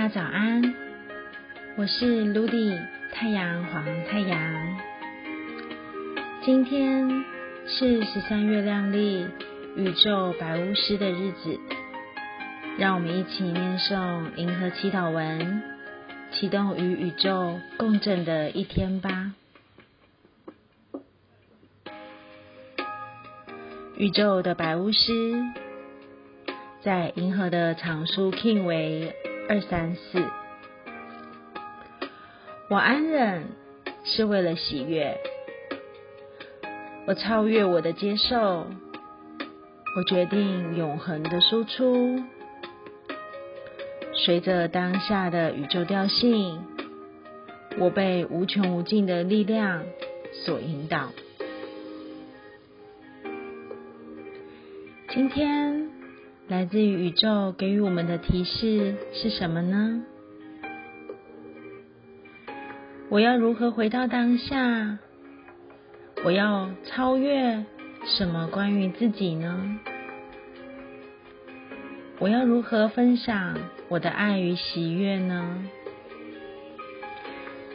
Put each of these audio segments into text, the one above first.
大家早安，我是 Ludy 太阳黄太阳。今天是十三月亮丽宇宙白巫师的日子，让我们一起念诵银河祈祷文，启动与宇宙共振的一天吧。宇宙的白巫师，在银河的常数 King 为二三四。我安忍是为了喜悦，我超越我的接受，我决定永恒的输出，随着当下的宇宙调性，我被无穷无尽的力量所引导。今天来自于宇宙给予我们的提示是什么呢？我要如何回到当下？我要超越什么关于自己呢？我要如何分享我的爱与喜悦呢？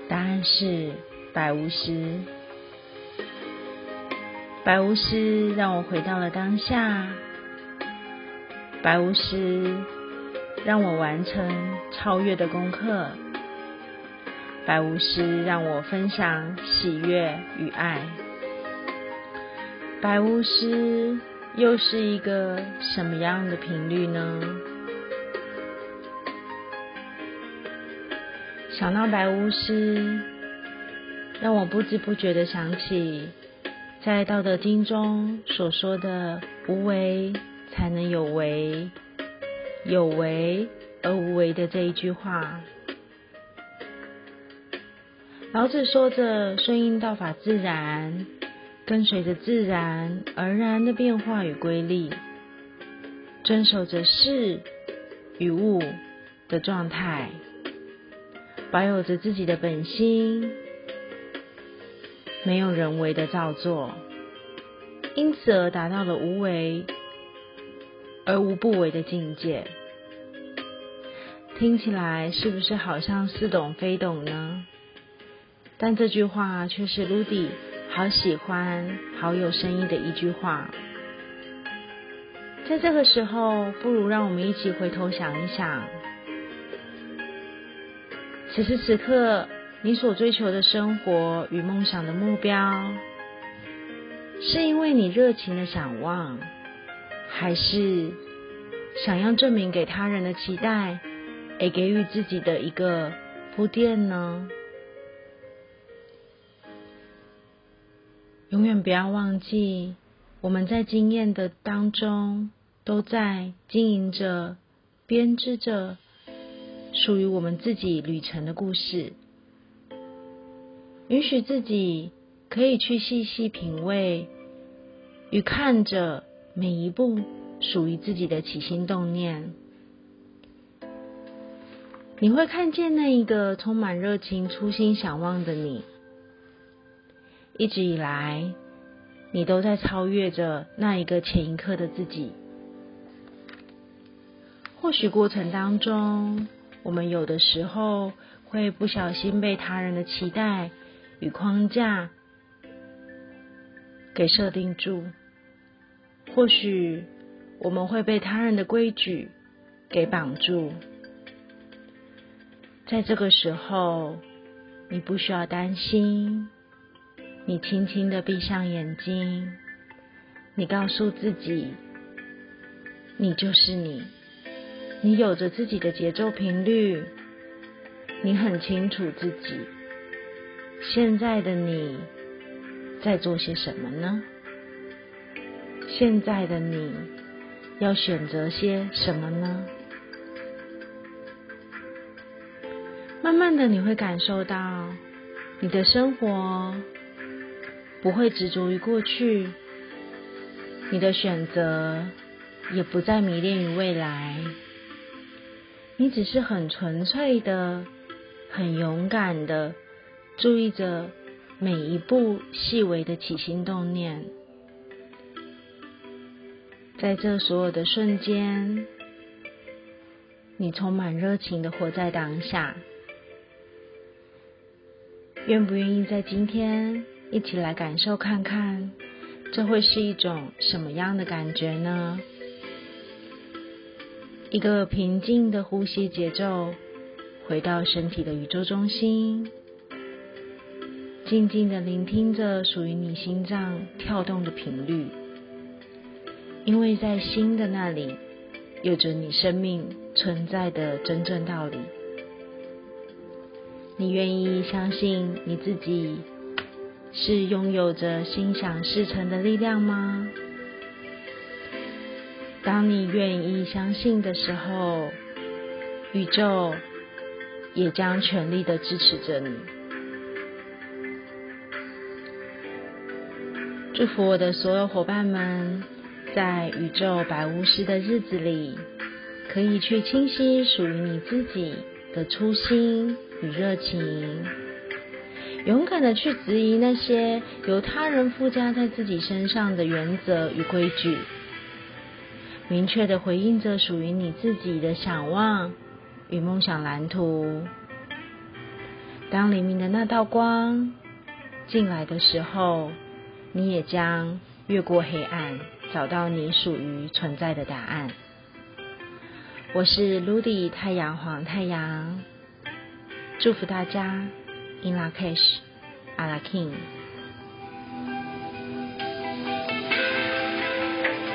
答案是白巫师。白巫师让我回到了当下。白巫师让我完成超越的功课。白巫师让我分享喜悦与爱。白巫师又是一个什么样的频率呢？想到白巫师，让我不知不觉的想起在《道德经》中所说的“无为”。才能有为，有为而无为的这一句话。老子说着顺应道法自然，跟随着自然而然的变化与规律，遵守着事与物的状态，保有着自己的本心，没有人为的造作，因此而达到了无为。而无不为的境界，听起来是不是好像似懂非懂呢？但这句话却是 Ludy 好喜欢、好有深意的一句话。在这个时候，不如让我们一起回头想一想：此时此刻，你所追求的生活与梦想的目标，是因为你热情的想望。还是想要证明给他人的期待，也给予自己的一个铺垫呢？永远不要忘记，我们在经验的当中，都在经营着、编织着属于我们自己旅程的故事。允许自己可以去细细品味与看着。每一步属于自己的起心动念，你会看见那一个充满热情、初心想望的你。一直以来，你都在超越着那一个前一刻的自己。或许过程当中，我们有的时候会不小心被他人的期待与框架给设定住。或许我们会被他人的规矩给绑住，在这个时候，你不需要担心，你轻轻的闭上眼睛，你告诉自己，你就是你，你有着自己的节奏频率，你很清楚自己。现在的你在做些什么呢？现在的你要选择些什么呢？慢慢的，你会感受到你的生活不会执着于过去，你的选择也不再迷恋于未来，你只是很纯粹的、很勇敢的注意着每一步细微的起心动念。在这所有的瞬间，你充满热情的活在当下。愿不愿意在今天一起来感受看看，这会是一种什么样的感觉呢？一个平静的呼吸节奏，回到身体的宇宙中心，静静的聆听着属于你心脏跳动的频率，因为在心的那里，有着你生命存在的真正道理。你愿意相信你自己是拥有着心想事成的力量吗？当你愿意相信的时候，宇宙也将全力的支持着你。祝福我的所有伙伴们，在宇宙白巫师的日子里，可以去清晰属于你自己的初心与热情，勇敢的去质疑那些由他人附加在自己身上的原则与规矩。明确的回应着属于你自己的想望与梦想蓝图。当黎明的那道光进来的时候，你也将越过黑暗，找到你属于存在的答案。我是 Ludy 太阳黄太阳，祝福大家 In La Cash, A La King。